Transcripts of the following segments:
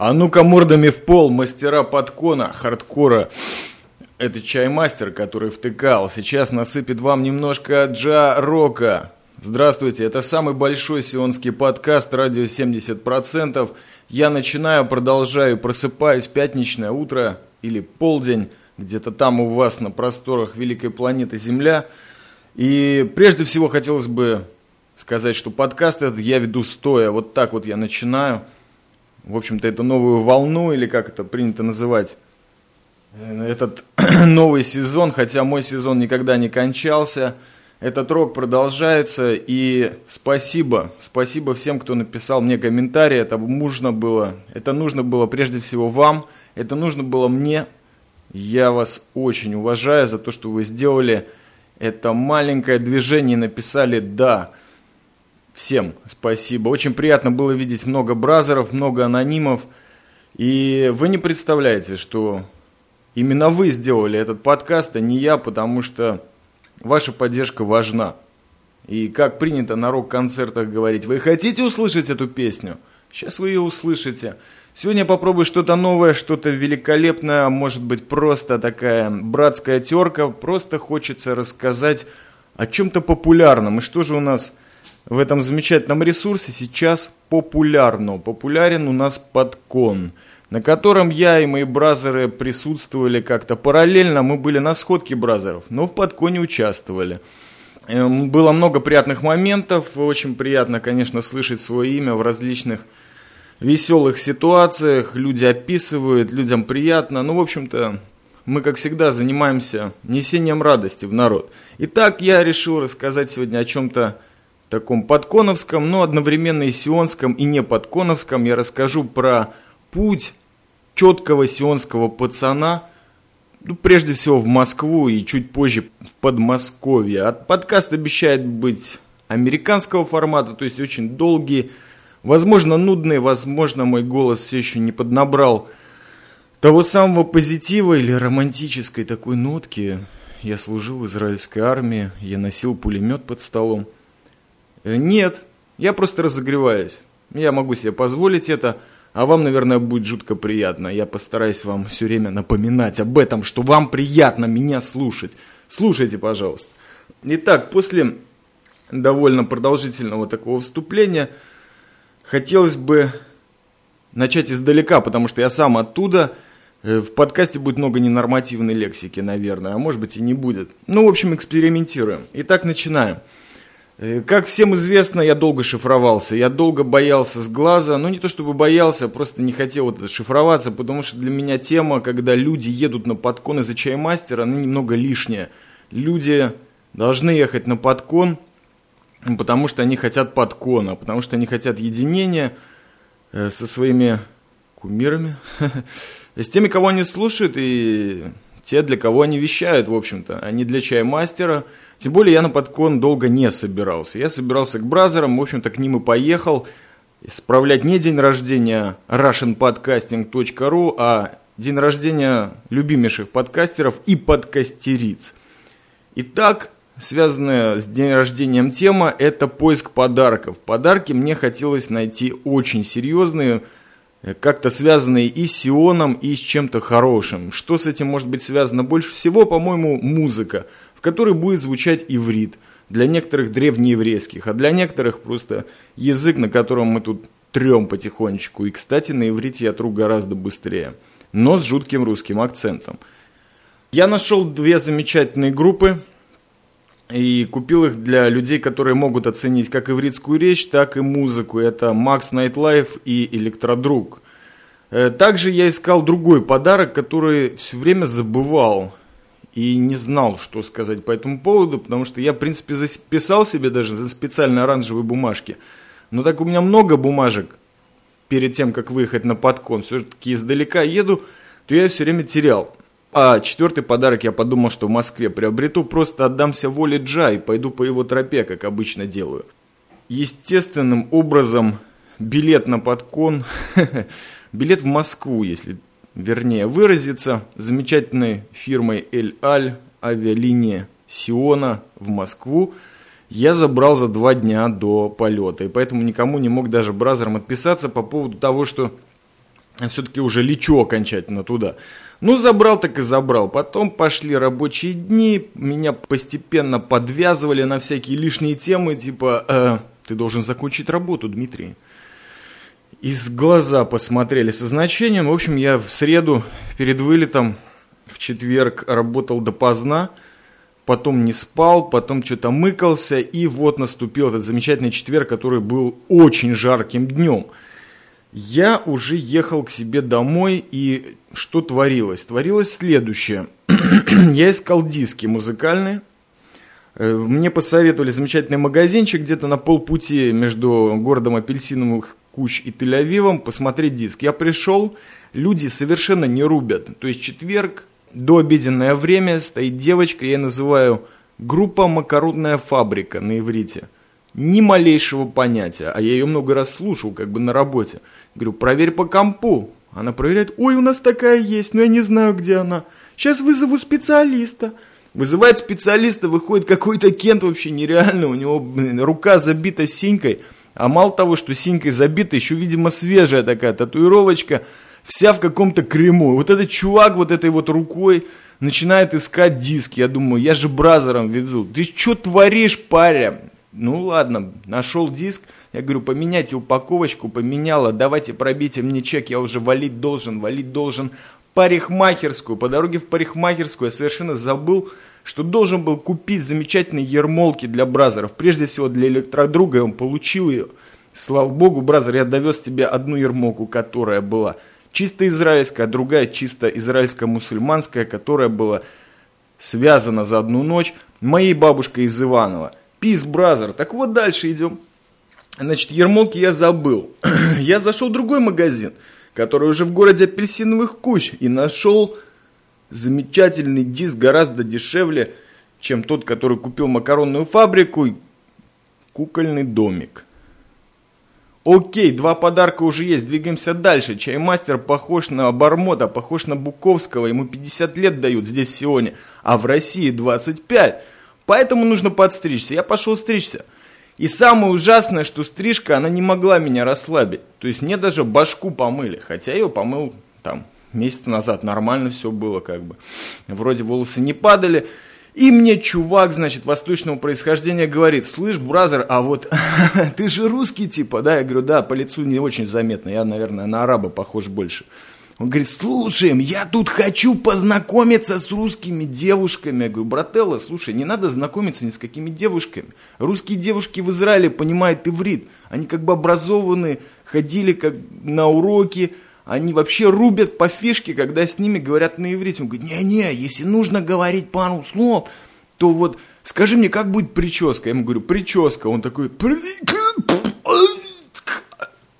А ну-ка мордами в пол, мастера подкона, хардкора. Это чаймастер, который втыкал. Сейчас насыпет вам немножко джа-рока. Здравствуйте, это самый большой сионский подкаст «Радио 70%». Я начинаю, продолжаю, просыпаюсь, пятничное утро или полдень, где-то там у вас на просторах великой планеты Земля. И прежде всего хотелось бы сказать, что подкаст этот я веду стоя. Вот так вот я начинаю – в общем-то, эту новую волну, или как это принято называть, э, этот новый сезон, хотя мой сезон никогда не кончался. Этот рок продолжается, и спасибо, спасибо всем, кто написал мне комментарии, это нужно было, это нужно было прежде всего вам, это нужно было мне. Я вас очень уважаю за то, что вы сделали это маленькое движение и написали «да». Всем спасибо. Очень приятно было видеть много бразеров, много анонимов. И вы не представляете, что именно вы сделали этот подкаст, а не я, потому что ваша поддержка важна. И как принято на рок-концертах говорить, вы хотите услышать эту песню? Сейчас вы ее услышите. Сегодня попробую что-то новое, что-то великолепное, а может быть просто такая братская терка. Просто хочется рассказать о чем-то популярном. И что же у нас в этом замечательном ресурсе сейчас популярно. Популярен у нас подкон, на котором я и мои бразеры присутствовали как-то параллельно. Мы были на сходке бразеров, но в подконе участвовали. Эм, было много приятных моментов. Очень приятно, конечно, слышать свое имя в различных веселых ситуациях. Люди описывают, людям приятно. Ну, в общем-то, мы, как всегда, занимаемся несением радости в народ. Итак, я решил рассказать сегодня о чем-то таком подконовском, но одновременно и сионском, и не подконовском. Я расскажу про путь четкого сионского пацана, ну, прежде всего в Москву и чуть позже в Подмосковье. От подкаст обещает быть американского формата, то есть очень долгий, возможно нудный, возможно мой голос все еще не поднабрал того самого позитива или романтической такой нотки. Я служил в израильской армии, я носил пулемет под столом. Э, нет, я просто разогреваюсь. Я могу себе позволить это, а вам, наверное, будет жутко приятно. Я постараюсь вам все время напоминать об этом, что вам приятно меня слушать. Слушайте, пожалуйста. Итак, после довольно продолжительного такого вступления хотелось бы начать издалека, потому что я сам оттуда. Э, в подкасте будет много ненормативной лексики, наверное, а может быть и не будет. Ну, в общем, экспериментируем. Итак, начинаем. Э, как всем известно, я долго шифровался, я долго боялся с глаза, ну не то чтобы боялся, просто не хотел вот шифроваться, потому что для меня тема, когда люди едут на подкон из-за чаймастера, она немного лишняя. Люди должны ехать на подкон, потому что они хотят подкона, потому что они хотят единения э, со своими кумирами, с теми, кого они слушают, и те, для кого они вещают, в общем-то. Они для чаймастера, мастера тем более я на подкон долго не собирался. Я собирался к бразерам, в общем-то, к ним и поехал. Справлять не день рождения russianpodcasting.ru, а день рождения любимейших подкастеров и подкастериц. Итак, связанная с день рождением тема – это поиск подарков. Подарки мне хотелось найти очень серьезные, как-то связанные и с Сионом, и с чем-то хорошим. Что с этим может быть связано больше всего? По-моему, музыка – в которой будет звучать иврит, для некоторых древнееврейских, а для некоторых просто язык, на котором мы тут трем потихонечку. И, кстати, на иврите я тру гораздо быстрее, но с жутким русским акцентом. Я нашел две замечательные группы и купил их для людей, которые могут оценить как ивритскую речь, так и музыку. Это Max Nightlife и Электродруг. Э, также я искал другой подарок, который все время забывал и не знал, что сказать по этому поводу, потому что я, в принципе, записал себе даже за специальные оранжевые бумажки. Но так у меня много бумажек перед тем, как выехать на подкон, все-таки издалека еду, то я все время терял. А четвертый подарок я подумал, что в Москве приобрету, просто отдамся воле Джа и пойду по его тропе, как обычно делаю. Естественным образом билет на подкон, билет в Москву, если вернее выразиться, замечательной фирмой Эль Аль авиалиния Сиона в Москву я забрал за два дня до полета. И поэтому никому не мог даже бразером отписаться по поводу того, что все-таки уже лечу окончательно туда. Ну, забрал так и забрал. Потом пошли рабочие дни, меня постепенно подвязывали на всякие лишние темы, типа, э, ты должен закончить работу, Дмитрий. Из глаза посмотрели со значением. В общем, я в среду перед вылетом в четверг работал допоздна, потом не спал, потом что-то мыкался, и вот наступил этот замечательный четверг, который был очень жарким днем – я уже ехал к себе домой, и что творилось? Творилось следующее. я искал диски музыкальные. Э, мне посоветовали замечательный магазинчик где-то на полпути между городом Апельсиновых Куч и Тель-Авивом посмотреть диск. Я пришел, люди совершенно не рубят. То есть четверг, до обеденное время стоит девочка, я называю группа «Макарунная фабрика» на иврите – ни малейшего понятия, а я ее много раз слушал, как бы на работе. Говорю, проверь по компу. Она проверяет, ой, у нас такая есть, но я не знаю, где она. Сейчас вызову специалиста. Вызывает специалиста, выходит какой-то Кент вообще нереальный, у него блин, рука забита синькой. А мало того, что синькой забита, еще, видимо, свежая такая татуировочка, вся в каком-то крему. Вот этот чувак вот этой вот рукой начинает искать диски. Я думаю, я же бразером везу. Ты что творишь, паря? Ну ладно, нашел диск, я говорю, поменяйте упаковочку, поменяла, давайте пробейте мне чек, я уже валить должен, валить должен. Парикмахерскую, по дороге в парикмахерскую я совершенно забыл, что должен был купить замечательные ермолки для бразеров. Прежде всего для электродруга, и он получил ее. Слава богу, бразер, я довез тебе одну ермолку, которая была чисто израильская, а другая чисто израильско-мусульманская, которая была связана за одну ночь моей бабушкой из Иванова. Peace Brother. Так вот, дальше идем. Значит, ермолки я забыл. я зашел в другой магазин, который уже в городе апельсиновых куч, и нашел замечательный диск гораздо дешевле, чем тот, который купил макаронную фабрику, кукольный домик. Окей, два подарка уже есть, двигаемся дальше. Чаймастер похож на Бармота, похож на Буковского, ему 50 лет дают здесь в Сионе, а в России 25. Поэтому нужно подстричься. Я пошел стричься. И самое ужасное, что стрижка, она не могла меня расслабить. То есть мне даже башку помыли. Хотя я ее помыл там месяц назад. Нормально все было как бы. Вроде волосы не падали. И мне чувак, значит, восточного происхождения говорит, слышь, бразер, а вот ты же русский типа, да? Я говорю, да, по лицу не очень заметно, я, наверное, на араба похож больше. Он говорит, слушай, я тут хочу познакомиться с русскими девушками. Я говорю, брателло, слушай, не надо знакомиться ни с какими девушками. Русские девушки в Израиле понимают иврит. Они как бы образованы, ходили как на уроки, они вообще рубят по фишке, когда с ними говорят на иврите. Он говорит, не-не, если нужно говорить пару слов, то вот скажи мне, как будет прическа? Я ему говорю, прическа. Он такой,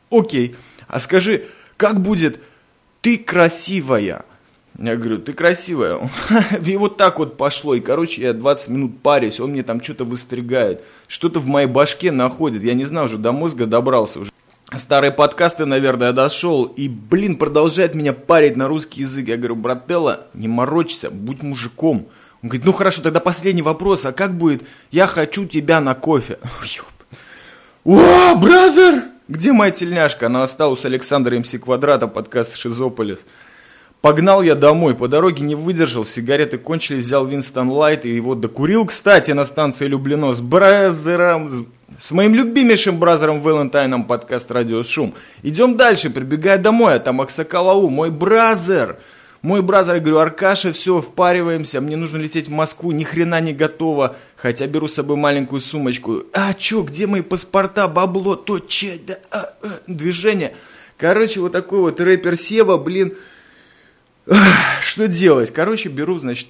окей, а скажи, как будет ты красивая. Я говорю, ты красивая. И вот так вот пошло. И, короче, я 20 минут парюсь, он мне там что-то выстригает. Что-то в моей башке находит. Я не знаю, уже до мозга добрался уже. Старые подкасты, наверное, дошел. И, блин, продолжает меня парить на русский язык. Я говорю, брателла, не морочься, будь мужиком. Он говорит, ну хорошо, тогда последний вопрос. А как будет, я хочу тебя на кофе? О, brother! Где моя тельняшка? Она осталась Александра МС Квадрата, подкаст «Шизополис». Погнал я домой, по дороге не выдержал, сигареты кончились, взял Winston Light и его докурил, кстати, на станции Люблино с brother ом, с, с моим любимейшим brother ом Валентайном подкаст «Радио Шум». Идем дальше, прибегая домой, а там Аксакалау, мой brother – мой бразер, я говорю, Аркаша, все, впариваемся, мне нужно лететь в Москву, ни хрена не готово, хотя беру с собой маленькую сумочку. А, чё, где мои паспорта, бабло, то, че, да, а, а, движение. Короче, вот такой вот рэпер Сева, блин, что делать? Короче, беру, значит,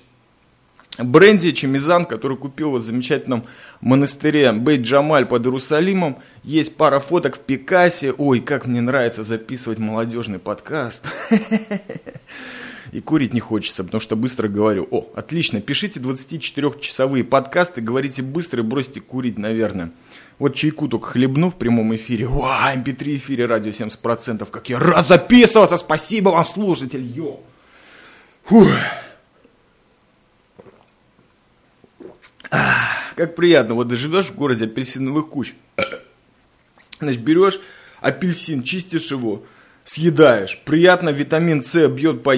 бренди Чемизан, который купил в замечательном монастыре Бейт Джамаль под Иерусалимом. Есть пара фоток в Пикасе. Ой, как мне нравится записывать молодежный подкаст. и курить не хочется, потому что быстро говорю. О, отлично, пишите 24-часовые подкасты, говорите быстро и бросьте курить, наверное. Вот чайку только хлебну в прямом эфире. Ва, MP3 эфире радио 70%. Как я рад записываться. Спасибо вам, слушатель. Йо. Фух. как приятно. Вот ты живешь в городе апельсиновых куч. Значит, берешь апельсин, чистишь его, съедаешь. Приятно, витамин С бьет по...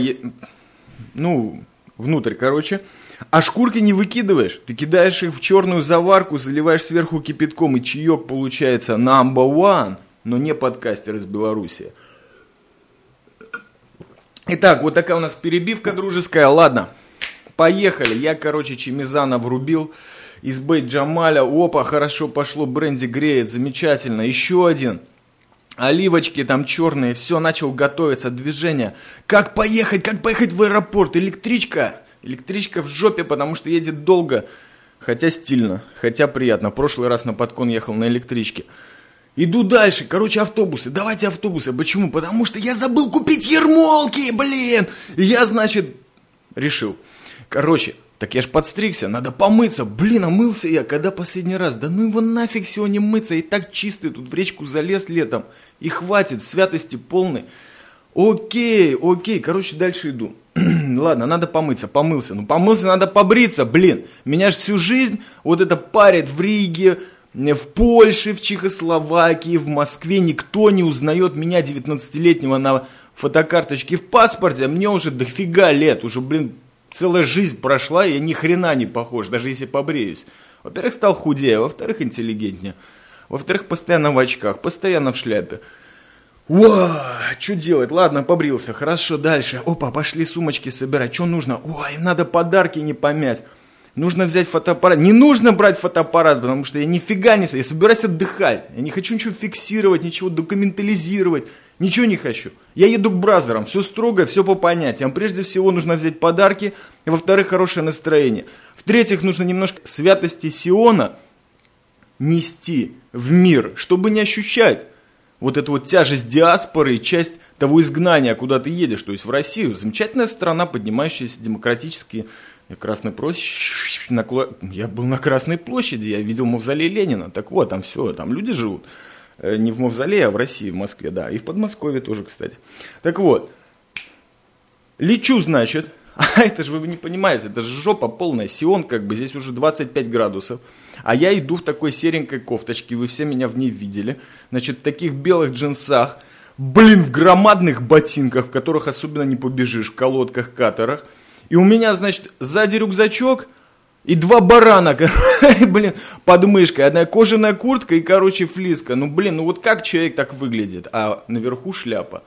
Ну, внутрь, короче. А шкурки не выкидываешь. Ты кидаешь их в черную заварку, заливаешь сверху кипятком, и чаек получается number one. Но не подкастер из Беларуси. Итак, вот такая у нас перебивка дружеская. Ладно, поехали. Я, короче, Чемизана врубил. Из Бейт Джамаля. Опа, хорошо пошло. Бренди греет. Замечательно. Еще один. Оливочки там черные. Все, начал готовиться. Движение. Как поехать? Как поехать в аэропорт? Электричка? Электричка в жопе, потому что едет долго. Хотя стильно. Хотя приятно. В прошлый раз на подкон ехал на электричке. Иду дальше. Короче, автобусы. Давайте автобусы. Почему? Потому что я забыл купить ермолки, блин. Я, значит, решил. Короче, так я ж подстригся, надо помыться. Блин, а мылся я когда последний раз? Да ну его нафиг сегодня мыться. И так чистый, тут в речку залез летом. И хватит, святости полной. Окей, окей, короче, дальше иду. Ладно, надо помыться, помылся. Ну, помылся, надо побриться, блин. Меня ж всю жизнь вот это парит в Риге, в Польше, в Чехословакии, в Москве никто не узнает меня, 19-летнего, на фотокарточке в паспорте. Мне уже дофига лет, уже, блин, целая жизнь прошла, и я ни хрена не похож, даже если побреюсь. Во-первых, стал худее, во-вторых, интеллигентнее. Во-вторых, постоянно в очках, постоянно в шляпе. Ва, что делать? Ладно, побрился. Хорошо, дальше. Опа, пошли сумочки собирать. Что нужно? Ой, надо подарки не помять. Нужно взять фотоаппарат. Не нужно брать фотоаппарат, потому что я нифига не... Я собираюсь отдыхать. Я не хочу ничего фиксировать, ничего документализировать. Ничего не хочу. Я еду к бразерам. Все строго, все по понятиям. Прежде всего нужно взять подарки. И во-вторых, хорошее настроение. В-третьих, нужно немножко святости Сиона нести в мир, чтобы не ощущать вот эту вот тяжесть диаспоры и часть того изгнания, куда ты едешь, то есть в Россию. Замечательная страна, поднимающаяся демократически Красной площади, на, я был на Красной площади, я видел мавзолей Ленина. Так вот, там все, там люди живут. Э, не в мавзолее, а в России, в Москве, да. И в Подмосковье тоже, кстати. Так вот, лечу, значит, а это же вы не понимаете, это же жопа полная, Сион как бы, здесь уже 25 градусов. А я иду в такой серенькой кофточке, вы все меня в ней видели. Значит, в таких белых джинсах, блин, в громадных ботинках, в которых особенно не побежишь, в колодках, катерах – и у меня, значит, сзади рюкзачок и два барана, блин, под мышкой. Одна кожаная куртка и, короче, флиска. Ну, блин, ну вот как человек так выглядит? А наверху шляпа.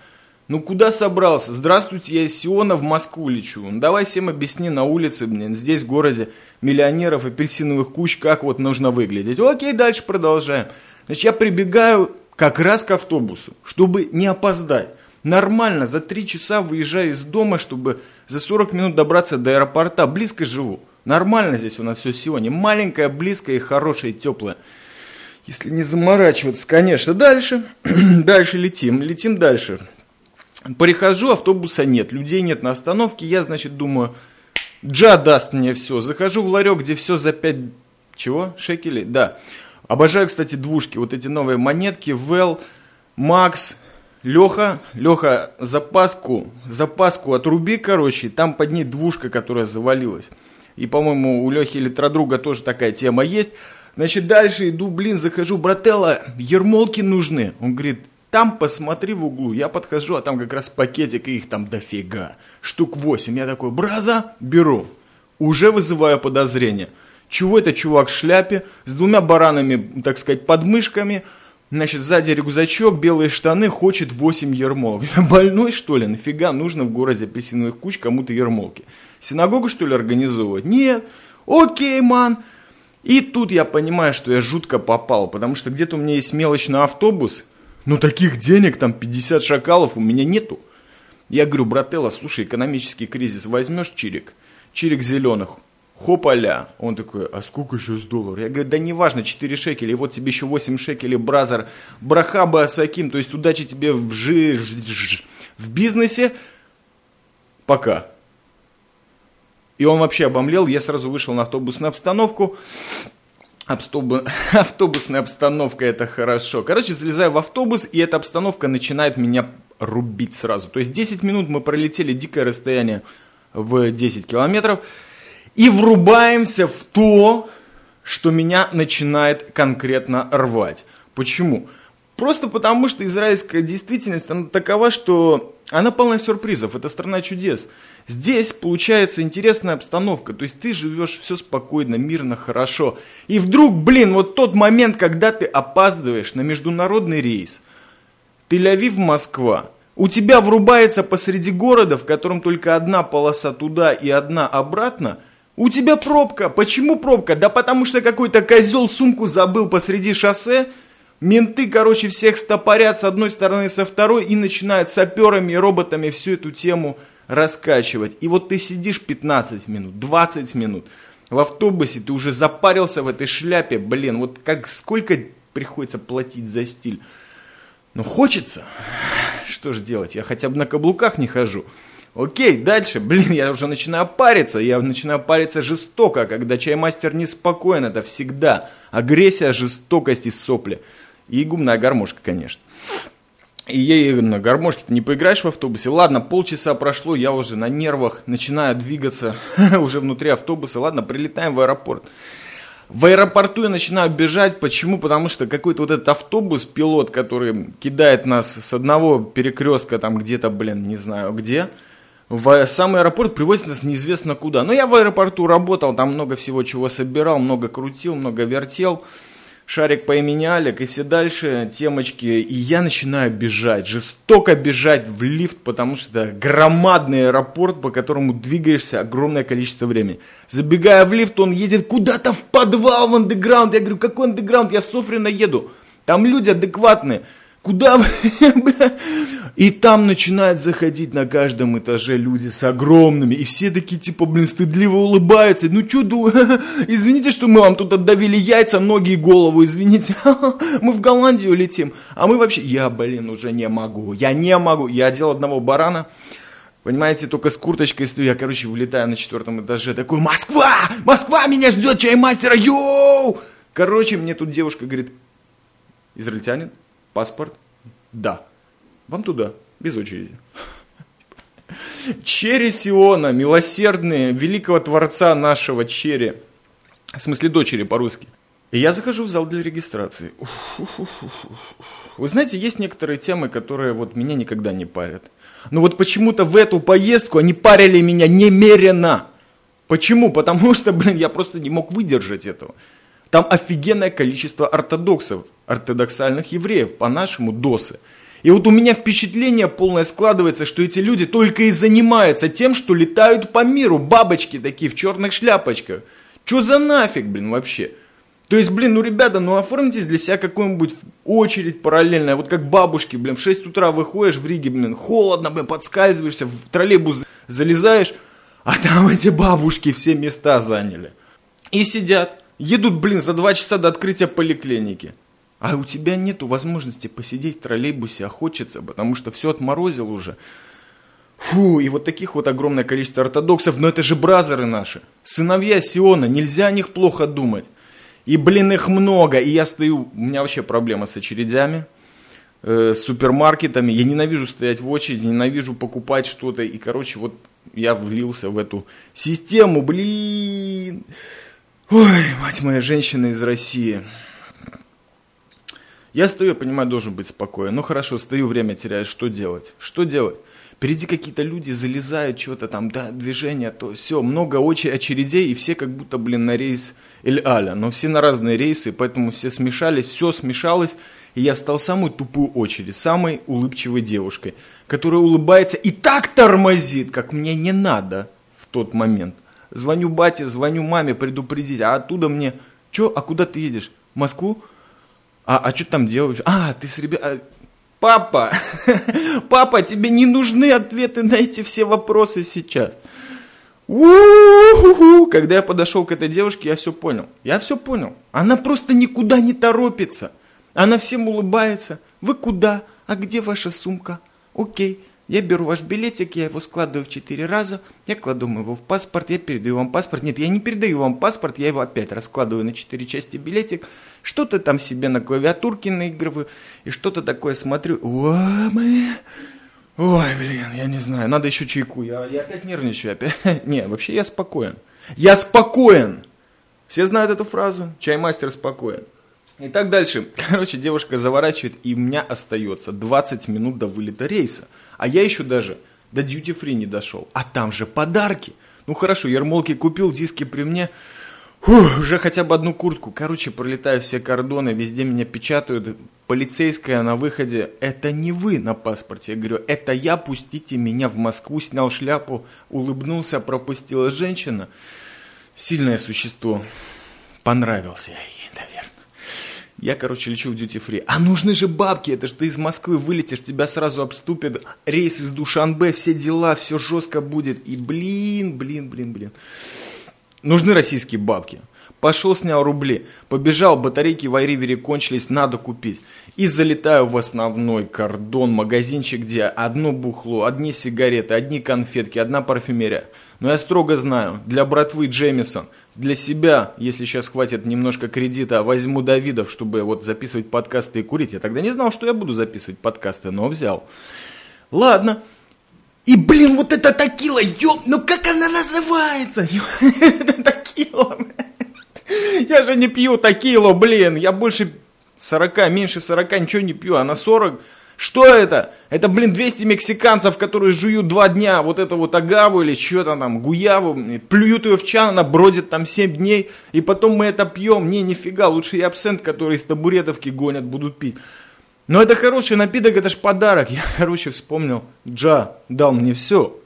Ну куда собрался? Здравствуйте, я из Сиона в Москву лечу. Ну, давай всем объясни на улице, блин, здесь в городе миллионеров, апельсиновых куч, как вот нужно выглядеть. Окей, дальше продолжаем. Значит, я прибегаю как раз к автобусу, чтобы не опоздать. Нормально, за три часа выезжаю из дома, чтобы за 40 минут добраться до аэропорта. Близко живу. Нормально здесь у нас все сегодня. Маленькое, близкое и хорошее, теплое. Если не заморачиваться, конечно. Дальше. дальше летим. Летим дальше. Прихожу, автобуса нет. Людей нет на остановке. Я, значит, думаю, Джа даст мне все. Захожу в ларек, где все за 5... Чего? Шекелей? Да. Обожаю, кстати, двушки. Вот эти новые монетки. Вэл, Макс, Леха, Леха, запаску, запаску отруби, короче, там под ней двушка, которая завалилась. И, по-моему, у Лехи электродруга тоже такая тема есть. Значит, дальше иду, блин, захожу, брателла, ермолки нужны. Он говорит, там посмотри в углу. Я подхожу, а там как раз пакетик, и их там дофига. Штук 8. Я такой, браза, беру. Уже вызываю подозрение. Чего это чувак в шляпе, с двумя баранами, так сказать, подмышками, Значит, сзади рюкзачок, белые штаны, хочет 8 ермолок. Больной, что ли? Нафига нужно в городе апельсиновых куч кому-то ермолки? Синагогу, что ли, организовывать? Нет. Окей, ман. И тут я понимаю, что я жутко попал, потому что где-то у меня есть мелочь на автобус, но таких денег, там 50 шакалов у меня нету. Я говорю, брателла, слушай, экономический кризис, возьмешь чирик? Чирик зеленых, Хопаля. Он такой, а сколько сейчас долларов? Я говорю, да неважно, 4 шекеля, вот тебе еще 8 шекелей, бразер, брахаба асаким, то есть удачи тебе в, жи, в бизнесе. Пока. И он вообще обомлел, я сразу вышел на автобусную обстановку. Автобус, автобусная обстановка это хорошо. Короче, залезаю в автобус, и эта обстановка начинает меня рубить сразу. То есть 10 минут мы пролетели дикое расстояние в 10 километров и врубаемся в то, что меня начинает конкретно рвать. Почему? Просто потому, что израильская действительность, она такова, что она полна сюрпризов. Это страна чудес. Здесь получается интересная обстановка. То есть ты живешь все спокойно, мирно, хорошо. И вдруг, блин, вот тот момент, когда ты опаздываешь на международный рейс. Тель-Авив, Москва. У тебя врубается посреди города, в котором только одна полоса туда и одна обратно. У тебя пробка. Почему пробка? Да потому что какой-то козел сумку забыл посреди шоссе. Менты, короче, всех стопорят с одной стороны, со второй и начинают саперами и роботами всю эту тему раскачивать. И вот ты сидишь 15 минут, 20 минут в автобусе, ты уже запарился в этой шляпе, блин, вот как сколько приходится платить за стиль. Но хочется. Что же делать? Я хотя бы на каблуках не хожу. Окей, дальше, блин, я уже начинаю париться, я начинаю париться жестоко, когда чаймастер неспокоен, это всегда агрессия, жестокость и сопли. И гумная гармошка, конечно. И ей на гармошке не поиграешь в автобусе. Ладно, полчаса прошло, я уже на нервах, начинаю двигаться уже внутри автобуса. Ладно, прилетаем в аэропорт. В аэропорту я начинаю бежать. Почему? Потому что какой-то вот этот автобус, пилот, который кидает нас с одного перекрестка, там где-то, блин, не знаю где, в сам аэропорт привозит нас неизвестно куда. Но я в аэропорту работал, там много всего чего собирал, много крутил, много вертел шарик по имени Алик и все дальше темочки. И я начинаю бежать, жестоко бежать в лифт, потому что это громадный аэропорт, по которому двигаешься огромное количество времени. Забегая в лифт, он едет куда-то в подвал, в андеграунд. Я говорю, какой андеграунд? Я в Софрино еду. Там люди адекватные. Куда вы? И там начинают заходить на каждом этаже люди с огромными. И все такие, типа, блин, стыдливо улыбаются. Ну, что, извините, что мы вам тут отдавили яйца, ноги и голову, извините. Мы в Голландию летим. А мы вообще... Я, блин, уже не могу. Я не могу. Я одел одного барана. Понимаете, только с курточкой стою. Я, короче, вылетаю на четвертом этаже. Такой, Москва! Москва! Меня ждет чаймастера! Йоу! Короче, мне тут девушка говорит, израильтянин? Паспорт? Да. Вам туда, без очереди. Черри Сиона, милосердные, великого творца нашего Черри. В смысле дочери по-русски. И я захожу в зал для регистрации. Вы знаете, есть некоторые темы, которые вот меня никогда не парят. Но вот почему-то в эту поездку они парили меня немерено. Почему? Потому что, блин, я просто не мог выдержать этого. Там офигенное количество ортодоксов, ортодоксальных евреев, по-нашему досы. И вот у меня впечатление полное складывается, что эти люди только и занимаются тем, что летают по миру, бабочки такие в черных шляпочках. Че за нафиг, блин, вообще? То есть, блин, ну, ребята, ну, оформитесь для себя какую-нибудь очередь параллельная. Вот как бабушки, блин, в 6 утра выходишь в Риге, блин, холодно, блин, подскальзываешься, в троллейбус залезаешь, а там эти бабушки все места заняли. И сидят едут, блин, за два часа до открытия поликлиники. А у тебя нету возможности посидеть в троллейбусе, а хочется, потому что все отморозил уже. Фу, и вот таких вот огромное количество ортодоксов, но это же бразеры наши, сыновья Сиона, нельзя о них плохо думать. И, блин, их много, и я стою, у меня вообще проблема с очередями, э, с супермаркетами, я ненавижу стоять в очереди, ненавижу покупать что-то, и, короче, вот я влился в эту систему, блин. Ой, мать моя, женщина из России. Я стою, я понимаю, должен быть спокоен. Ну хорошо, стою, время теряю, что делать? Что делать? Впереди какие-то люди залезают, что-то там, да, движение, то все, много очередей, и все как будто, блин, на рейс Эль-Аля. Но все на разные рейсы, поэтому все смешались, все смешалось, и я стал самой тупой очередь, самой улыбчивой девушкой, которая улыбается и так тормозит, как мне не надо в тот момент. Звоню бате, звоню маме предупредить, а оттуда мне, что, а куда ты едешь? В Москву? А, а что там делаешь? А, ты с ребятами... Папа, папа, тебе не нужны ответы на эти все вопросы сейчас. У-ху-ху. Когда я подошел к этой девушке, я все понял. Я все понял. Она просто никуда не торопится. Она всем улыбается. Вы куда? А где ваша сумка? Окей. Я беру ваш билетик, я его складываю в четыре раза, я кладу его в паспорт, я передаю вам паспорт. Нет, я не передаю вам паспорт, я его опять раскладываю на четыре части билетик, что-то там себе на клавиатурке наигрываю, и что-то такое смотрю. Ой, блин, я не знаю, надо еще чайку, я, я опять нервничаю, опять. Не, вообще я спокоен. Я спокоен! Все знают эту фразу? Чаймастер спокоен. И так дальше. Короче, девушка заворачивает, и у меня остается 20 минут до вылета рейса. А я еще даже до free не дошел. А там же подарки. Ну хорошо, ермолки купил, диски при мне. Фух, уже хотя бы одну куртку. Короче, пролетаю все кордоны, везде меня печатают. Полицейская на выходе. Это не вы на паспорте. Я говорю, это я, пустите меня в Москву. Снял шляпу, улыбнулся, пропустила женщина. Сильное существо. Понравился я ей, наверное. Я, короче, лечу в duty free. А нужны же бабки, это же ты из Москвы вылетишь, тебя сразу обступят рейс из Душанбе, все дела, все жестко будет. И блин, блин, блин, блин. Нужны российские бабки. Пошел, снял рубли. Побежал, батарейки в айривере кончились, надо купить. И залетаю в основной кордон, магазинчик, где одно бухло, одни сигареты, одни конфетки, одна парфюмерия. Но я строго знаю, для братвы Джеймисон, для себя, если сейчас хватит немножко кредита, возьму Давидов, чтобы вот записывать подкасты и курить. Я тогда не знал, что я буду записывать подкасты, но взял. Ладно, и, блин, вот это такила, ё, ну как она называется? Такила. Я же не пью такилу, блин. Я больше 40, меньше 40 ничего не пью, а на 40... Что это? Это, блин, 200 мексиканцев, которые жуют два дня вот это вот агаву или что-то там, гуяву, плюют ее в чан, она бродит там 7 дней, и потом мы это пьем. Не, нифига, лучше я абсент, который из табуретовки гонят, будут пить. Но это хороший напиток, это ж подарок. Я, короче, вспомнил, Джа дал мне все.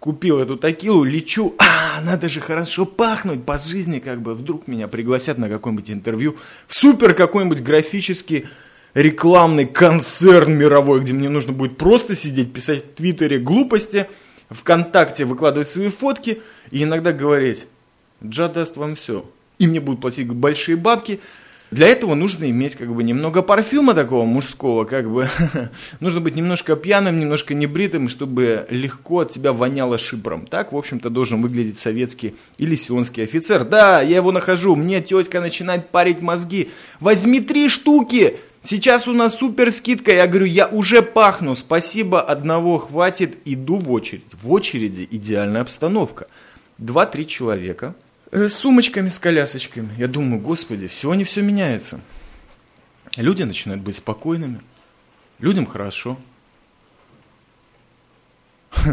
Купил эту такилу, лечу. А, надо же хорошо пахнуть по жизни, как бы. Вдруг меня пригласят на какое-нибудь интервью в супер какой-нибудь графический рекламный концерн мировой, где мне нужно будет просто сидеть, писать в Твиттере глупости, ВКонтакте выкладывать свои фотки и иногда говорить, Джа даст вам все. И мне будут платить большие бабки, для этого нужно иметь как бы немного парфюма такого мужского, как бы нужно быть немножко пьяным, немножко небритым, чтобы легко от тебя воняло шипром. Так, в общем-то, должен выглядеть советский или сионский офицер. Да, я его нахожу, мне тетка начинает парить мозги. Возьми три штуки, сейчас у нас супер скидка. Я говорю, я уже пахну, спасибо, одного хватит, иду в очередь. В очереди идеальная обстановка. Два-три человека – с сумочками, с колясочками. Я думаю, господи, всего не все меняется. Люди начинают быть спокойными. Людям хорошо.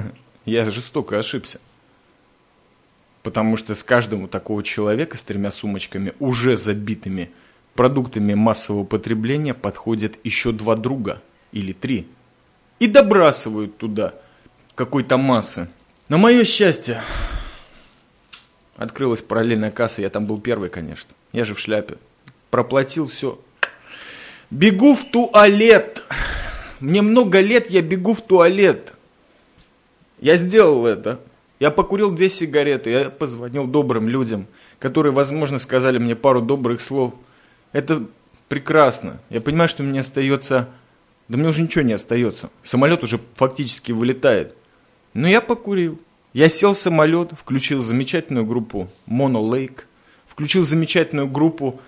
Я жестоко ошибся. Потому что с каждого такого человека с тремя сумочками, уже забитыми продуктами массового потребления, подходят еще два друга или три. И добрасывают туда какой-то массы. На мое счастье, Открылась параллельная касса, я там был первый, конечно. Я же в шляпе. Проплатил все. Бегу в туалет. Мне много лет, я бегу в туалет. Я сделал это. Я покурил две сигареты, я позвонил добрым людям, которые, возможно, сказали мне пару добрых слов. Это прекрасно. Я понимаю, что мне остается... Да мне уже ничего не остается. Самолет уже фактически вылетает. Но я покурил. Я сел в самолет, включил замечательную группу Mono Lake, включил замечательную группу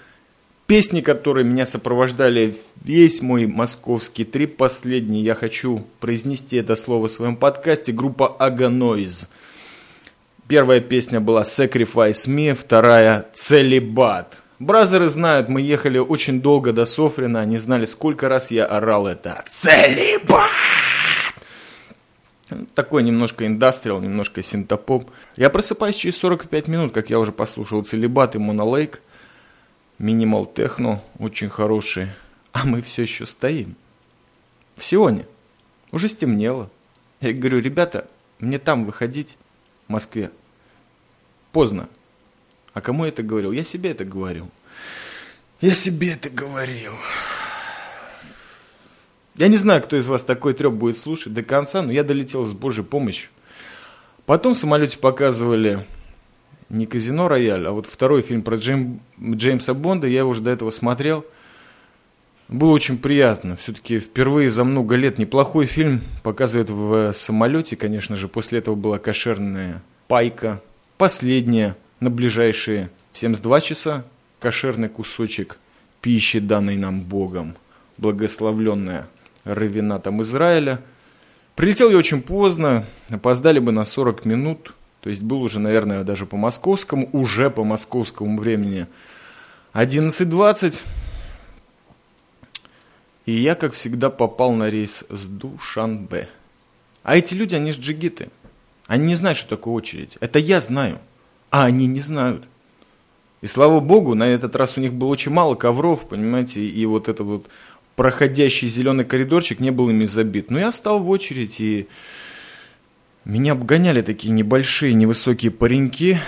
песни, которые меня сопровождали весь мой московский трип последний. Я хочу произнести это слово в своем подкасте. Группа Aganoise. Первая песня была Sacrifice Me, вторая Целебат. Бразеры знают, мы ехали очень долго до Софрина, они знали, сколько раз я орал это Целебат! Такой немножко индастриал, немножко синтопоп. Я просыпаюсь через 45 минут, как я уже послушал Целебат и Монолейк. Минимал техно, очень хороший. А мы все еще стоим. В Сионе. Уже стемнело. Я говорю, ребята, мне там выходить, в Москве. Поздно. А кому я это говорил? Я себе это говорил. Я себе это говорил. Я не знаю, кто из вас такой треп будет слушать до конца, но я долетел с Божьей помощью. Потом в самолете показывали не казино Рояль, а вот второй фильм про Джейм, Джеймса Бонда. Я его уже до этого смотрел. Было очень приятно. Все-таки впервые за много лет неплохой фильм показывает в самолете. Конечно же, после этого была кошерная пайка. Последняя на ближайшие 72 часа. Кошерный кусочек пищи, данной нам Богом. Благословленная равенатом Израиля. Прилетел я очень поздно, опоздали бы на 40 минут, то есть был уже, наверное, даже по московскому, уже по московскому времени 11.20. И я, как всегда, попал на рейс с Душанбе. А эти люди, они же джигиты. Они не знают, что такое очередь. Это я знаю, а они не знают. И слава богу, на этот раз у них было очень мало ковров, понимаете, и вот этот вот проходящий зеленый коридорчик не был ими забит. Но я встал в очередь, и меня обгоняли такие небольшие, невысокие пареньки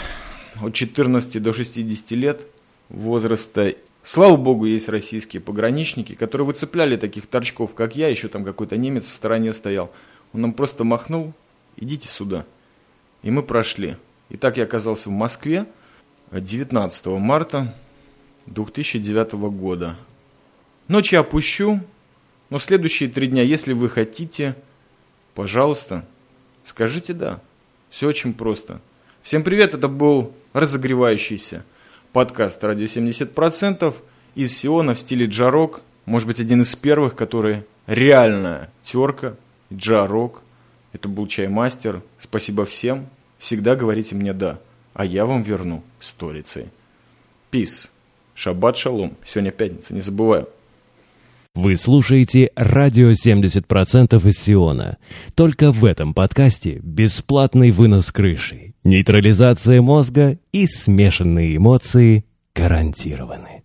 от 14 до 60 лет возраста. Слава богу, есть российские пограничники, которые выцепляли таких торчков, как я, еще там какой-то немец в стороне стоял. Он нам просто махнул, идите сюда. И мы прошли. И так я оказался в Москве 19 марта 2009 года. Ночь я опущу, но следующие три дня, если вы хотите, пожалуйста, скажите «да». Все очень просто. Всем привет, это был разогревающийся подкаст «Радио 70%» из Сиона в стиле джарок. Может быть, один из первых, который реальная терка, джарок. Это был чаймастер. Спасибо всем. Всегда говорите мне «да», а я вам верну сторицей. Пис. Шаббат шалом. Сегодня пятница, не забываю. Вы слушаете «Радио 70% из Сиона». Только в этом подкасте бесплатный вынос крыши, нейтрализация мозга и смешанные эмоции гарантированы.